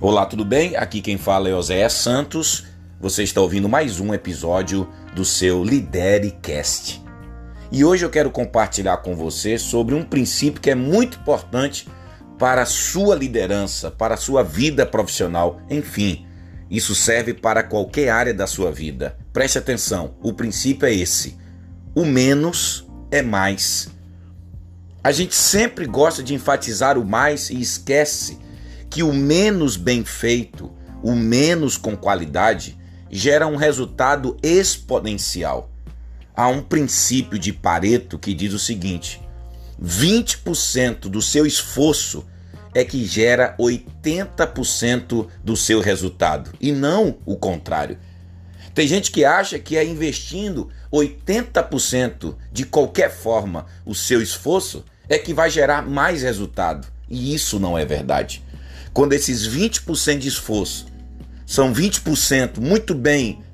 Olá, tudo bem? Aqui quem fala é Oséias Santos. Você está ouvindo mais um episódio do seu Lidere Cast. E hoje eu quero compartilhar com você sobre um princípio que é muito importante para a sua liderança, para a sua vida profissional, enfim. Isso serve para qualquer área da sua vida. Preste atenção, o princípio é esse: o menos é mais. A gente sempre gosta de enfatizar o mais e esquece que o menos bem feito, o menos com qualidade, gera um resultado exponencial. Há um princípio de Pareto que diz o seguinte: 20% do seu esforço é que gera 80% do seu resultado, e não o contrário. Tem gente que acha que é investindo 80% de qualquer forma o seu esforço é que vai gerar mais resultado, e isso não é verdade quando esses 20% de esforço são 20% muito bem,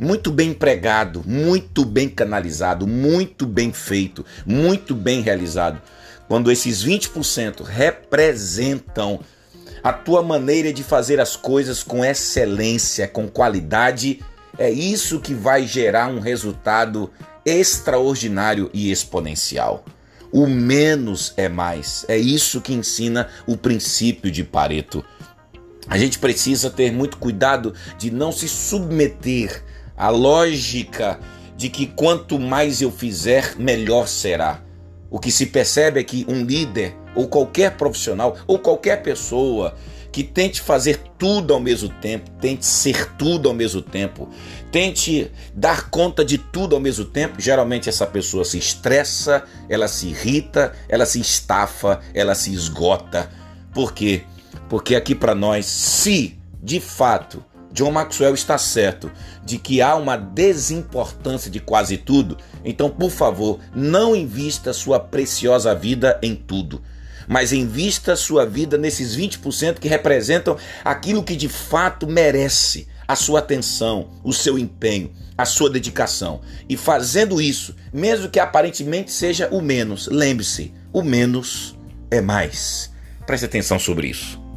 muito bem empregado, muito bem canalizado, muito bem feito, muito bem realizado, quando esses 20% representam a tua maneira de fazer as coisas com excelência, com qualidade, é isso que vai gerar um resultado extraordinário e exponencial. O menos é mais. É isso que ensina o princípio de Pareto. A gente precisa ter muito cuidado de não se submeter à lógica de que quanto mais eu fizer, melhor será. O que se percebe é que um líder, ou qualquer profissional, ou qualquer pessoa que tente fazer tudo ao mesmo tempo, tente ser tudo ao mesmo tempo, tente dar conta de tudo ao mesmo tempo, geralmente essa pessoa se estressa, ela se irrita, ela se estafa, ela se esgota. Por quê? Porque aqui para nós, se de fato John Maxwell está certo de que há uma desimportância de quase tudo, então por favor, não invista sua preciosa vida em tudo mas invista sua vida nesses 20% que representam aquilo que de fato merece a sua atenção, o seu empenho, a sua dedicação. E fazendo isso, mesmo que aparentemente seja o menos, lembre-se, o menos é mais. Preste atenção sobre isso.